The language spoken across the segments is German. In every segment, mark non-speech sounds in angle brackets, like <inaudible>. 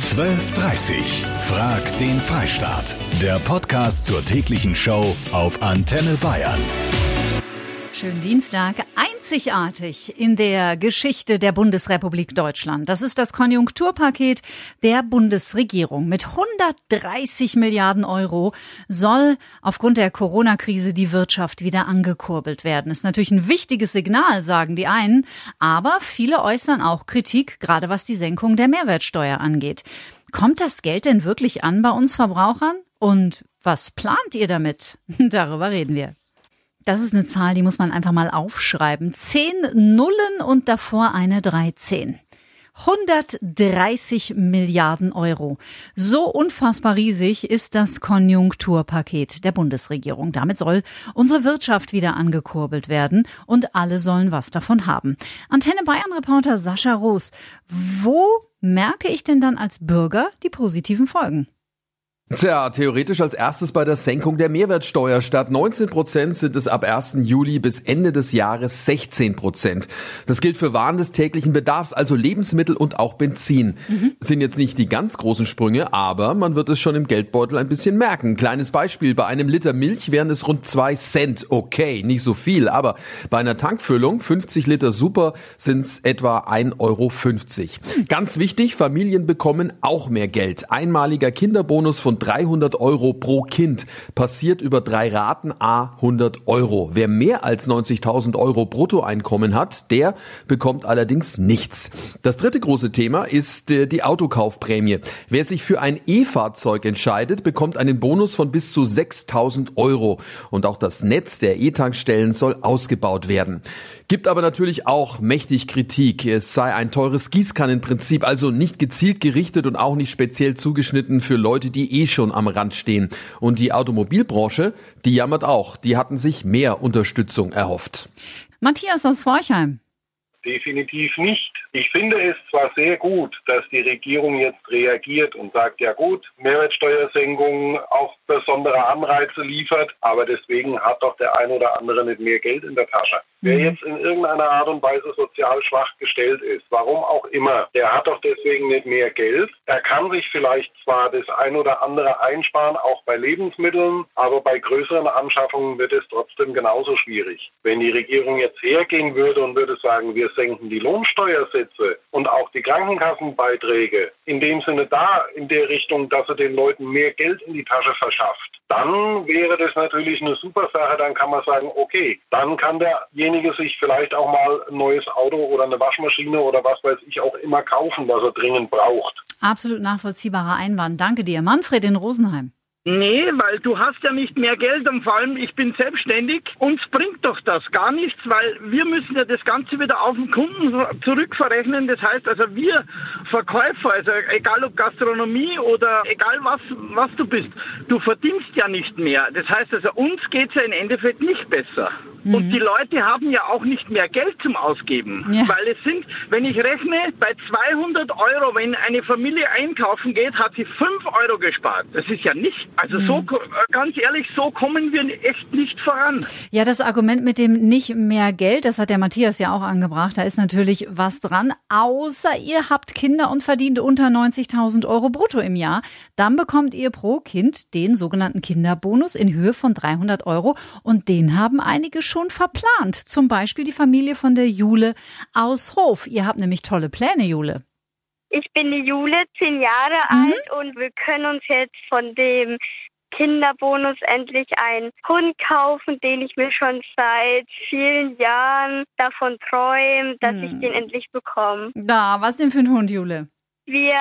12.30 Frag den Freistaat. Der Podcast zur täglichen Show auf Antenne Bayern. Schönen Dienstag. Einzigartig in der Geschichte der Bundesrepublik Deutschland. Das ist das Konjunkturpaket der Bundesregierung. Mit 130 Milliarden Euro soll aufgrund der Corona-Krise die Wirtschaft wieder angekurbelt werden. Ist natürlich ein wichtiges Signal, sagen die einen. Aber viele äußern auch Kritik, gerade was die Senkung der Mehrwertsteuer angeht. Kommt das Geld denn wirklich an bei uns Verbrauchern? Und was plant ihr damit? <laughs> Darüber reden wir. Das ist eine Zahl, die muss man einfach mal aufschreiben. Zehn Nullen und davor eine 13. 130 Milliarden Euro. So unfassbar riesig ist das Konjunkturpaket der Bundesregierung. Damit soll unsere Wirtschaft wieder angekurbelt werden und alle sollen was davon haben. Antenne Bayern Reporter Sascha Roos. Wo merke ich denn dann als Bürger die positiven Folgen? Tja, theoretisch als erstes bei der Senkung der Mehrwertsteuer. Statt 19 Prozent sind es ab 1. Juli bis Ende des Jahres 16 Prozent. Das gilt für Waren des täglichen Bedarfs, also Lebensmittel und auch Benzin. Mhm. Sind jetzt nicht die ganz großen Sprünge, aber man wird es schon im Geldbeutel ein bisschen merken. Kleines Beispiel, bei einem Liter Milch wären es rund zwei Cent. Okay, nicht so viel, aber bei einer Tankfüllung, 50 Liter Super, sind es etwa 1,50 Euro. Ganz wichtig, Familien bekommen auch mehr Geld. Einmaliger Kinderbonus von 300 Euro pro Kind passiert über drei Raten a 100 Euro. Wer mehr als 90.000 Euro Bruttoeinkommen hat, der bekommt allerdings nichts. Das dritte große Thema ist äh, die Autokaufprämie. Wer sich für ein E-Fahrzeug entscheidet, bekommt einen Bonus von bis zu 6.000 Euro. Und auch das Netz der E-Tankstellen soll ausgebaut werden. Gibt aber natürlich auch mächtig Kritik. Es sei ein teures Gießkannenprinzip, also nicht gezielt gerichtet und auch nicht speziell zugeschnitten für Leute, die eh schon am Rand stehen. Und die Automobilbranche, die jammert auch. Die hatten sich mehr Unterstützung erhofft. Matthias aus Forchheim. Definitiv nicht. Ich finde es zwar sehr gut, dass die Regierung jetzt reagiert und sagt, ja gut, Mehrwertsteuersenkung auch besondere Anreize liefert, aber deswegen hat doch der ein oder andere nicht mehr Geld in der Tasche. Wer mhm. jetzt in irgendeiner Art und Weise sozial schwach gestellt ist, warum auch immer, der hat doch deswegen nicht mehr Geld. Er kann sich vielleicht zwar das ein oder andere einsparen, auch bei Lebensmitteln, aber bei größeren Anschaffungen wird es trotzdem genauso schwierig. Wenn die Regierung jetzt hergehen würde und würde sagen, wir senken die Lohnsteuersätze und auch die Krankenkassenbeiträge, in dem Sinne da in der Richtung, dass er den Leuten mehr Geld in die Tasche verschafft, dann wäre das natürlich eine super Sache. Dann kann man sagen, okay, dann kann derjenige sich vielleicht auch mal ein neues Auto oder eine Waschmaschine oder was weiß ich auch immer kaufen, was er dringend braucht. Absolut nachvollziehbarer Einwand. Danke dir. Manfred in Rosenheim. Nee, weil du hast ja nicht mehr Geld und vor allem ich bin selbstständig. Uns bringt doch das gar nichts, weil wir müssen ja das Ganze wieder auf den Kunden zurückverrechnen. Das heißt also wir Verkäufer, also egal ob Gastronomie oder egal was, was du bist, du verdienst ja nicht mehr. Das heißt also uns geht's ja im Endeffekt nicht besser. Mhm. Und die Leute haben ja auch nicht mehr Geld zum Ausgeben. Ja. Weil es sind, wenn ich rechne, bei 200 Euro, wenn eine Familie einkaufen geht, hat sie 5 Euro gespart. Das ist ja nicht also mhm. so ganz ehrlich, so kommen wir echt nicht voran. Ja, das Argument mit dem nicht mehr Geld, das hat der Matthias ja auch angebracht. Da ist natürlich was dran. Außer ihr habt Kinder und verdient unter 90.000 Euro brutto im Jahr, dann bekommt ihr pro Kind den sogenannten Kinderbonus in Höhe von 300 Euro und den haben einige schon verplant. Zum Beispiel die Familie von der Jule aus Hof. Ihr habt nämlich tolle Pläne, Jule. Ich bin die Jule, zehn Jahre mhm. alt und wir können uns jetzt von dem Kinderbonus endlich einen Hund kaufen, den ich mir schon seit vielen Jahren davon träume, dass hm. ich den endlich bekomme. Da, was denn für ein Hund, Jule? Wir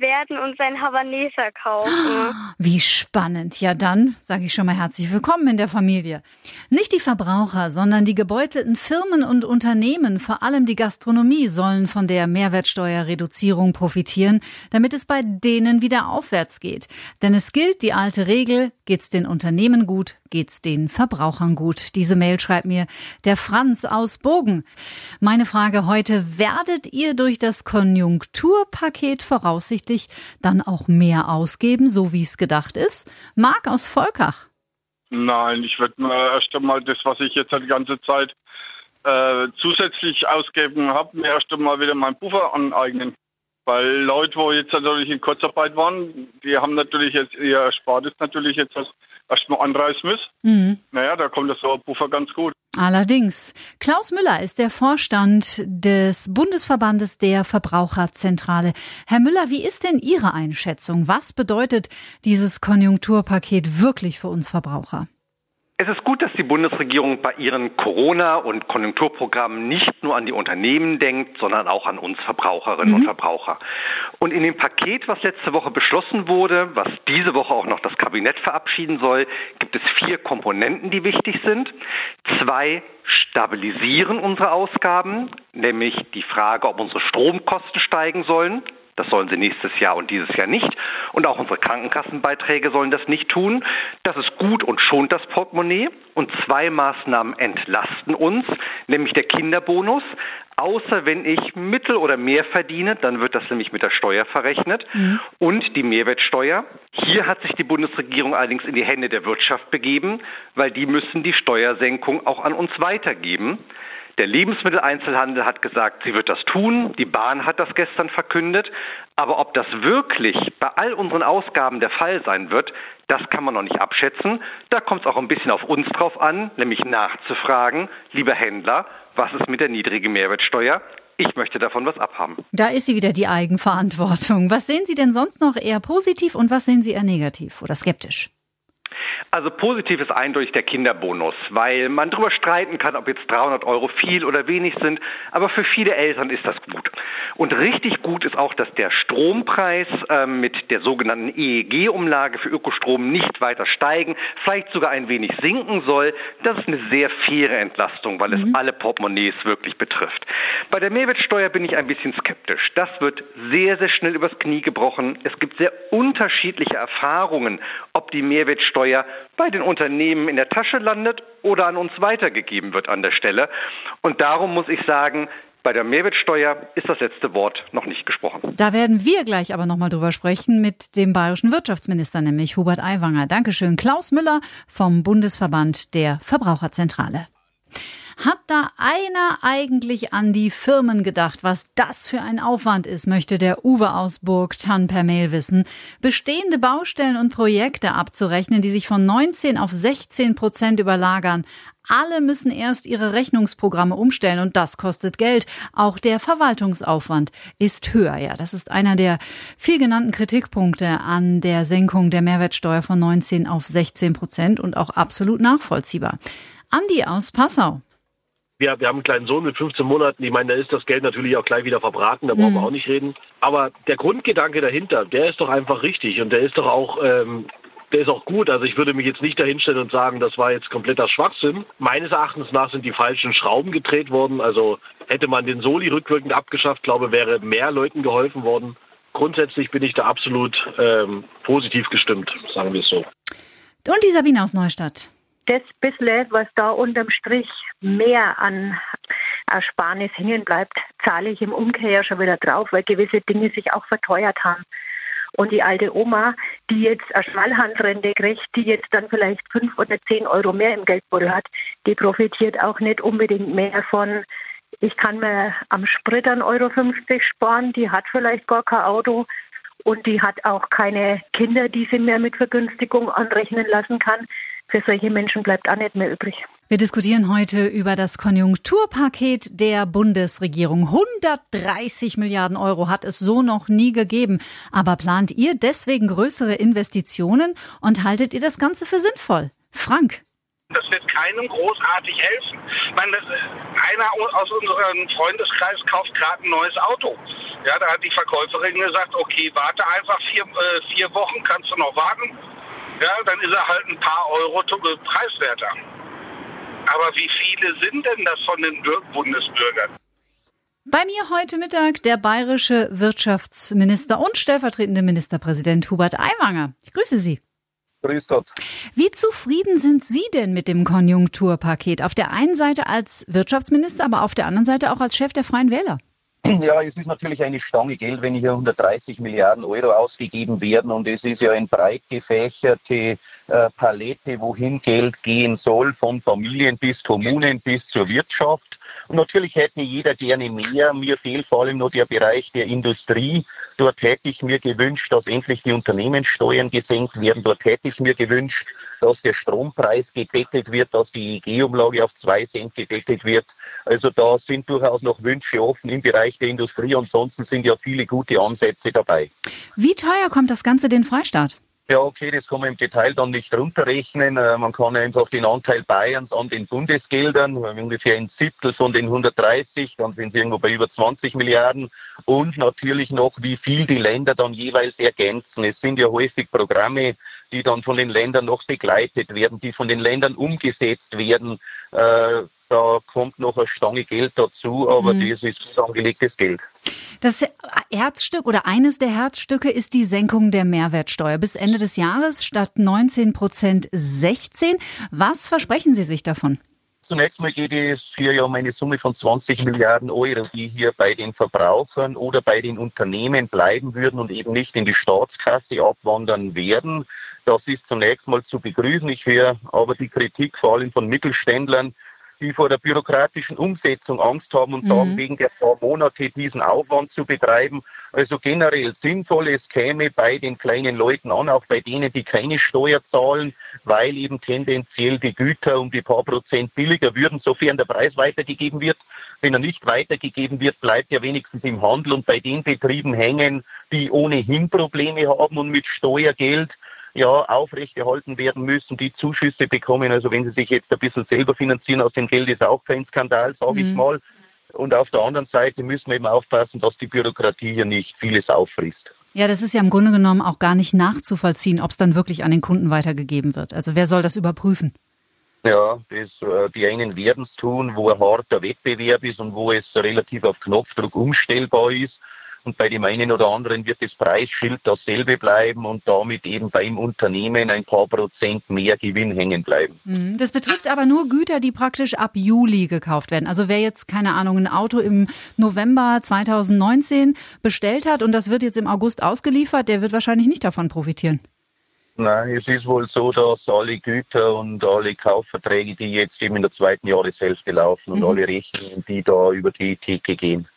werden uns ein Havaneser kaufen. <gasps> Wie spannend. Ja, dann sage ich schon mal herzlich willkommen in der Familie. Nicht die Verbraucher, sondern die gebeutelten Firmen und Unternehmen, vor allem die Gastronomie, sollen von der Mehrwertsteuerreduzierung profitieren, damit es bei denen wieder aufwärts geht. Denn es gilt die alte Regel, geht's den Unternehmen gut, geht's den Verbrauchern gut. Diese Mail schreibt mir der Franz aus Bogen. Meine Frage heute, werdet ihr durch das Konjunkturpaket voraussichtlich dann auch mehr ausgeben, so wie es gedacht ist? Marc aus Volkach. Nein, ich werde mir erst einmal das, was ich jetzt die ganze Zeit äh, zusätzlich ausgeben habe, mir erst einmal wieder meinen Puffer aneignen. Weil Leute, wo jetzt natürlich in Kurzarbeit waren, die haben natürlich jetzt ihr Erspartes natürlich jetzt erstmal anreißen müssen. Mhm. Naja, da kommt das so Puffer ganz gut. Allerdings. Klaus Müller ist der Vorstand des Bundesverbandes der Verbraucherzentrale. Herr Müller, wie ist denn Ihre Einschätzung? Was bedeutet dieses Konjunkturpaket wirklich für uns Verbraucher? Es ist gut, dass die Bundesregierung bei ihren Corona- und Konjunkturprogrammen nicht nur an die Unternehmen denkt, sondern auch an uns Verbraucherinnen mhm. und Verbraucher. Und in dem Paket, was letzte Woche beschlossen wurde, was diese Woche auch noch das Kabinett verabschieden soll, gibt es vier Komponenten, die wichtig sind. Zwei stabilisieren unsere Ausgaben, nämlich die Frage, ob unsere Stromkosten steigen sollen. Das sollen sie nächstes Jahr und dieses Jahr nicht. Und auch unsere Krankenkassenbeiträge sollen das nicht tun. Das ist gut und schont das Portemonnaie. Und zwei Maßnahmen entlasten uns, nämlich der Kinderbonus. Außer wenn ich mittel oder mehr verdiene, dann wird das nämlich mit der Steuer verrechnet. Mhm. Und die Mehrwertsteuer. Hier hat sich die Bundesregierung allerdings in die Hände der Wirtschaft begeben, weil die müssen die Steuersenkung auch an uns weitergeben. Der Lebensmitteleinzelhandel hat gesagt, sie wird das tun. Die Bahn hat das gestern verkündet. Aber ob das wirklich bei all unseren Ausgaben der Fall sein wird, das kann man noch nicht abschätzen. Da kommt es auch ein bisschen auf uns drauf an, nämlich nachzufragen, lieber Händler, was ist mit der niedrigen Mehrwertsteuer? Ich möchte davon was abhaben. Da ist sie wieder die Eigenverantwortung. Was sehen Sie denn sonst noch eher positiv und was sehen Sie eher negativ oder skeptisch? Also positiv ist eindeutig der Kinderbonus, weil man darüber streiten kann, ob jetzt 300 Euro viel oder wenig sind, aber für viele Eltern ist das gut. Und richtig gut ist auch, dass der Strompreis äh, mit der sogenannten EEG-Umlage für Ökostrom nicht weiter steigen, vielleicht sogar ein wenig sinken soll. Das ist eine sehr faire Entlastung, weil mhm. es alle Portemonnaies wirklich betrifft. Bei der Mehrwertsteuer bin ich ein bisschen skeptisch. Das wird sehr, sehr schnell übers Knie gebrochen. Es gibt sehr unterschiedliche Erfahrungen, ob die Mehrwertsteuer bei den Unternehmen in der Tasche landet oder an uns weitergegeben wird an der Stelle. Und darum muss ich sagen, bei der Mehrwertsteuer ist das letzte Wort noch nicht gesprochen. Da werden wir gleich aber nochmal drüber sprechen mit dem bayerischen Wirtschaftsminister, nämlich Hubert Aiwanger. Dankeschön. Klaus Müller vom Bundesverband der Verbraucherzentrale. Hat da einer eigentlich an die Firmen gedacht? Was das für ein Aufwand ist, möchte der Uwe aus Burgtann per Mail wissen. Bestehende Baustellen und Projekte abzurechnen, die sich von 19 auf 16 Prozent überlagern. Alle müssen erst ihre Rechnungsprogramme umstellen und das kostet Geld. Auch der Verwaltungsaufwand ist höher. Ja, das ist einer der viel genannten Kritikpunkte an der Senkung der Mehrwertsteuer von 19 auf 16 Prozent und auch absolut nachvollziehbar. Andi aus Passau wir, wir haben einen kleinen Sohn mit 15 Monaten. Ich meine, da ist das Geld natürlich auch gleich wieder verbraten, da brauchen mhm. wir auch nicht reden. Aber der Grundgedanke dahinter, der ist doch einfach richtig und der ist doch auch, ähm, der ist auch gut. Also ich würde mich jetzt nicht dahinstellen und sagen, das war jetzt kompletter Schwachsinn. Meines Erachtens nach sind die falschen Schrauben gedreht worden. Also hätte man den Soli rückwirkend abgeschafft, glaube wäre mehr Leuten geholfen worden. Grundsätzlich bin ich da absolut ähm, positiv gestimmt, sagen wir es so. Und die Sabine aus Neustadt das bisschen, was da unterm Strich mehr an Ersparnis hängen bleibt, zahle ich im Umkehr schon wieder drauf, weil gewisse Dinge sich auch verteuert haben. Und die alte Oma, die jetzt eine Schmalhandrente kriegt, die jetzt dann vielleicht fünf oder zehn Euro mehr im Geldbeutel hat, die profitiert auch nicht unbedingt mehr von, ich kann mir am Sprit 1,50 Euro sparen, die hat vielleicht gar kein Auto und die hat auch keine Kinder, die sie mehr mit Vergünstigung anrechnen lassen kann für solche Menschen bleibt auch nicht mehr übrig. Wir diskutieren heute über das Konjunkturpaket der Bundesregierung. 130 Milliarden Euro hat es so noch nie gegeben. Aber plant ihr deswegen größere Investitionen und haltet ihr das Ganze für sinnvoll? Frank. Das wird keinem großartig helfen. Ich meine, einer aus unserem Freundeskreis kauft gerade ein neues Auto. Ja, da hat die Verkäuferin gesagt, okay, warte einfach vier, äh, vier Wochen, kannst du noch warten ja, dann ist er halt ein paar Euro preiswerter. Aber wie viele sind denn das von den Bundesbürgern? Bei mir heute Mittag der bayerische Wirtschaftsminister und stellvertretende Ministerpräsident Hubert Aiwanger. Ich grüße Sie. Grüß Gott. Wie zufrieden sind Sie denn mit dem Konjunkturpaket? Auf der einen Seite als Wirtschaftsminister, aber auf der anderen Seite auch als Chef der Freien Wähler. <clears throat> Ja, es ist natürlich eine Stange Geld, wenn hier 130 Milliarden Euro ausgegeben werden und es ist ja eine breit gefächerte äh, Palette, wohin Geld gehen soll, von Familien bis Kommunen bis zur Wirtschaft. Und natürlich hätte jeder gerne mehr. Mir fehlt vor allem noch der Bereich der Industrie. Dort hätte ich mir gewünscht, dass endlich die Unternehmenssteuern gesenkt werden. Dort hätte ich mir gewünscht, dass der Strompreis gedeckelt wird, dass die EG-Umlage auf zwei Cent gedeckelt wird. Also da sind durchaus noch Wünsche offen im Bereich der Industrie. Ansonsten sind ja viele gute Ansätze dabei. Wie teuer kommt das Ganze den Freistaat? Ja, okay, das kann man im Detail dann nicht runterrechnen. Äh, man kann einfach den Anteil Bayerns an den Bundesgeldern, ungefähr ein Siebtel von den 130, dann sind sie irgendwo bei über 20 Milliarden. Und natürlich noch, wie viel die Länder dann jeweils ergänzen. Es sind ja häufig Programme, die dann von den Ländern noch begleitet werden, die von den Ländern umgesetzt werden. Da kommt noch eine Stange Geld dazu, aber mhm. das ist angelegtes Geld. Das Herzstück oder eines der Herzstücke ist die Senkung der Mehrwertsteuer. Bis Ende des Jahres statt 19 Prozent 16. Was versprechen Sie sich davon? Zunächst mal geht es hier ja um eine Summe von 20 Milliarden Euro, die hier bei den Verbrauchern oder bei den Unternehmen bleiben würden und eben nicht in die Staatskasse abwandern werden. Das ist zunächst mal zu begrüßen. Ich höre aber die Kritik vor allem von Mittelständlern, die vor der bürokratischen Umsetzung Angst haben und mhm. sagen, wegen der paar Monate diesen Aufwand zu betreiben. Also generell sinnvoll, es käme bei den kleinen Leuten an, auch bei denen, die keine Steuer zahlen, weil eben tendenziell die Güter um die paar Prozent billiger würden, sofern der Preis weitergegeben wird. Wenn er nicht weitergegeben wird, bleibt er wenigstens im Handel und bei den Betrieben hängen, die ohnehin Probleme haben und mit Steuergeld ja, aufrechterhalten werden müssen, die Zuschüsse bekommen. Also wenn sie sich jetzt ein bisschen selber finanzieren aus dem Geld, ist auch kein Skandal, sage mhm. ich mal. Und auf der anderen Seite müssen wir eben aufpassen, dass die Bürokratie hier nicht vieles auffrisst. Ja, das ist ja im Grunde genommen auch gar nicht nachzuvollziehen, ob es dann wirklich an den Kunden weitergegeben wird. Also wer soll das überprüfen? Ja, das, äh, die einen werden es tun, wo ein harter Wettbewerb ist und wo es relativ auf Knopfdruck umstellbar ist. Und bei dem einen oder anderen wird das Preisschild dasselbe bleiben und damit eben beim Unternehmen ein paar Prozent mehr Gewinn hängen bleiben. Mhm. Das betrifft aber nur Güter, die praktisch ab Juli gekauft werden. Also wer jetzt, keine Ahnung, ein Auto im November 2019 bestellt hat und das wird jetzt im August ausgeliefert, der wird wahrscheinlich nicht davon profitieren. Nein, es ist wohl so, dass alle Güter und alle Kaufverträge, die jetzt eben in der zweiten Jahreshälfte laufen und mhm. alle Rechnungen, die da über die Theke gehen,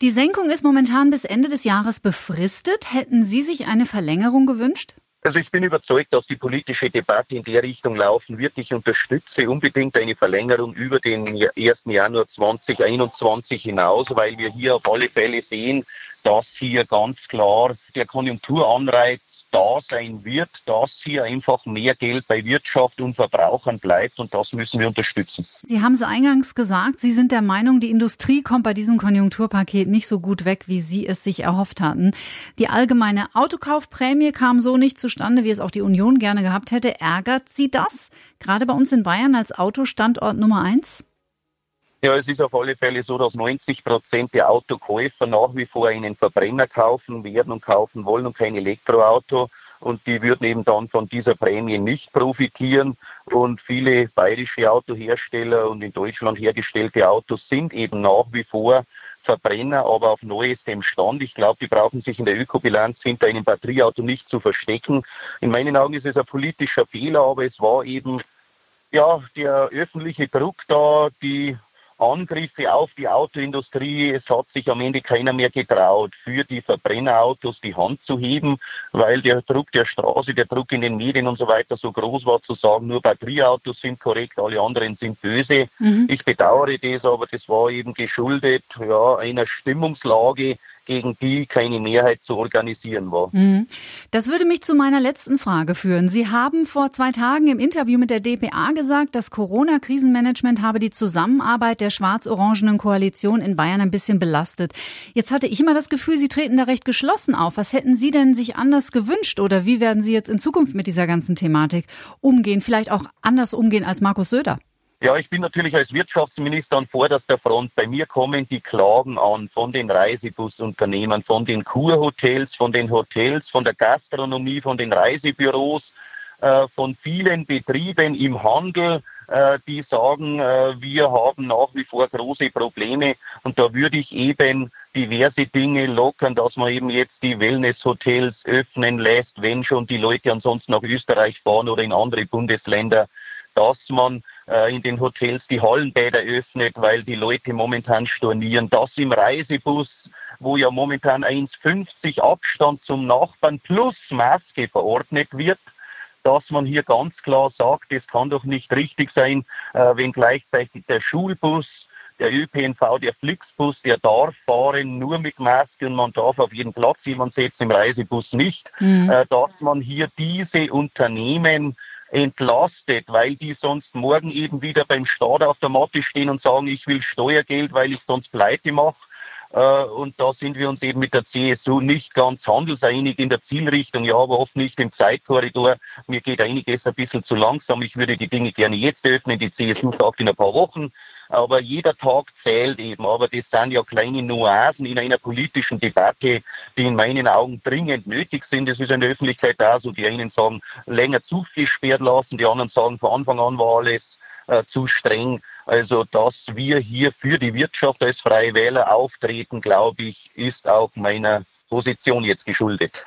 die Senkung ist momentan bis Ende des Jahres befristet. Hätten Sie sich eine Verlängerung gewünscht? Also ich bin überzeugt, dass die politische Debatte in der Richtung laufen wird. Ich unterstütze unbedingt eine Verlängerung über den 1. Januar 2021 hinaus, weil wir hier auf alle Fälle sehen, dass hier ganz klar der Konjunkturanreiz da sein wird, dass hier einfach mehr Geld bei Wirtschaft und Verbrauchern bleibt und das müssen wir unterstützen. Sie haben es eingangs gesagt, Sie sind der Meinung, die Industrie kommt bei diesem Konjunkturpaket nicht so gut weg, wie Sie es sich erhofft hatten. Die allgemeine Autokaufprämie kam so nicht zustande, wie es auch die Union gerne gehabt hätte. Ärgert Sie das? Gerade bei uns in Bayern als Autostandort Nummer eins? Ja, es ist auf alle Fälle so, dass 90 Prozent der Autokäufer nach wie vor einen Verbrenner kaufen werden und kaufen wollen und kein Elektroauto. Und die würden eben dann von dieser Prämie nicht profitieren. Und viele bayerische Autohersteller und in Deutschland hergestellte Autos sind eben nach wie vor Verbrenner, aber auf neuestem Stand. Ich glaube, die brauchen sich in der Ökobilanz hinter einem Batterieauto nicht zu verstecken. In meinen Augen ist es ein politischer Fehler, aber es war eben ja, der öffentliche Druck da, die Angriffe auf die Autoindustrie. Es hat sich am Ende keiner mehr getraut, für die Verbrennerautos die Hand zu heben, weil der Druck der Straße, der Druck in den Medien und so weiter so groß war, zu sagen, nur Batterieautos sind korrekt, alle anderen sind böse. Mhm. Ich bedauere das, aber das war eben geschuldet ja, einer Stimmungslage, gegen die keine Mehrheit zu organisieren war. Mhm. Das würde mich zu meiner letzten Frage führen. Sie haben vor zwei Tagen im Interview mit der DPA gesagt, das Corona-Krisenmanagement habe die Zusammenarbeit der schwarz-orangenen Koalition in Bayern ein bisschen belastet. Jetzt hatte ich immer das Gefühl, Sie treten da recht geschlossen auf. Was hätten Sie denn sich anders gewünscht oder wie werden Sie jetzt in Zukunft mit dieser ganzen Thematik umgehen? Vielleicht auch anders umgehen als Markus Söder? Ja, ich bin natürlich als Wirtschaftsminister an vorderster Front. Bei mir kommen die Klagen an von den Reisebusunternehmen, von den Kurhotels, von den Hotels, von der Gastronomie, von den Reisebüros, äh, von vielen Betrieben im Handel, äh, die sagen, äh, wir haben nach wie vor große Probleme. Und da würde ich eben diverse Dinge lockern, dass man eben jetzt die Wellnesshotels öffnen lässt, wenn schon die Leute ansonsten nach Österreich fahren oder in andere Bundesländer dass man äh, in den Hotels die Hallenbäder öffnet, weil die Leute momentan stornieren, dass im Reisebus, wo ja momentan 1,50 Abstand zum Nachbarn plus Maske verordnet wird, dass man hier ganz klar sagt, es kann doch nicht richtig sein, äh, wenn gleichzeitig der Schulbus der ÖPNV, der Flixbus, der darf fahren nur mit Maske und man darf auf jeden Platz jemand setzen, im Reisebus nicht, mhm. äh, dass man hier diese Unternehmen entlastet, weil die sonst morgen eben wieder beim Staat auf der Matte stehen und sagen, ich will Steuergeld, weil ich sonst pleite mache. Äh, und da sind wir uns eben mit der CSU nicht ganz handelseinig in der Zielrichtung, ja, aber oft nicht im Zeitkorridor. Mir geht einiges ein bisschen zu langsam. Ich würde die Dinge gerne jetzt öffnen. Die CSU sagt in ein paar Wochen. Aber jeder Tag zählt eben. Aber das sind ja kleine Nuancen in einer politischen Debatte, die in meinen Augen dringend nötig sind. Das ist in der Öffentlichkeit auch so. Die einen sagen, länger zugesperrt lassen. Die anderen sagen, von Anfang an war alles äh, zu streng. Also, dass wir hier für die Wirtschaft als Freie Wähler auftreten, glaube ich, ist auch meiner Position jetzt geschuldet.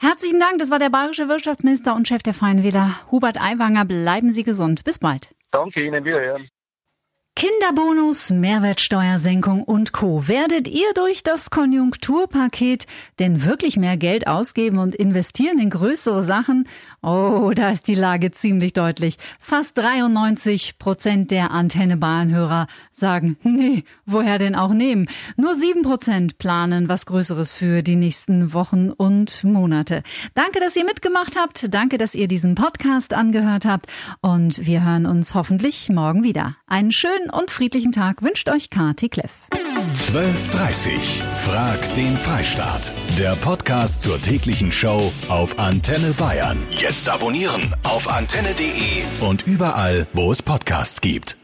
Herzlichen Dank. Das war der bayerische Wirtschaftsminister und Chef der Freien Wähler, Hubert Aiwanger. Bleiben Sie gesund. Bis bald. Danke Ihnen. Wiederhören. Kinderbonus, Mehrwertsteuersenkung und Co. Werdet ihr durch das Konjunkturpaket denn wirklich mehr Geld ausgeben und investieren in größere Sachen? Oh, da ist die Lage ziemlich deutlich. Fast 93 Prozent der Antenne Bayern-Hörer sagen, nee, woher denn auch nehmen? Nur sieben Prozent planen was Größeres für die nächsten Wochen und Monate. Danke, dass ihr mitgemacht habt. Danke, dass ihr diesen Podcast angehört habt. Und wir hören uns hoffentlich morgen wieder. Einen schönen und friedlichen Tag wünscht euch Kati Kleff. 12.30 Frag den Freistaat. Der Podcast zur täglichen Show auf Antenne Bayern. Jetzt abonnieren auf antenne.de und überall, wo es Podcasts gibt.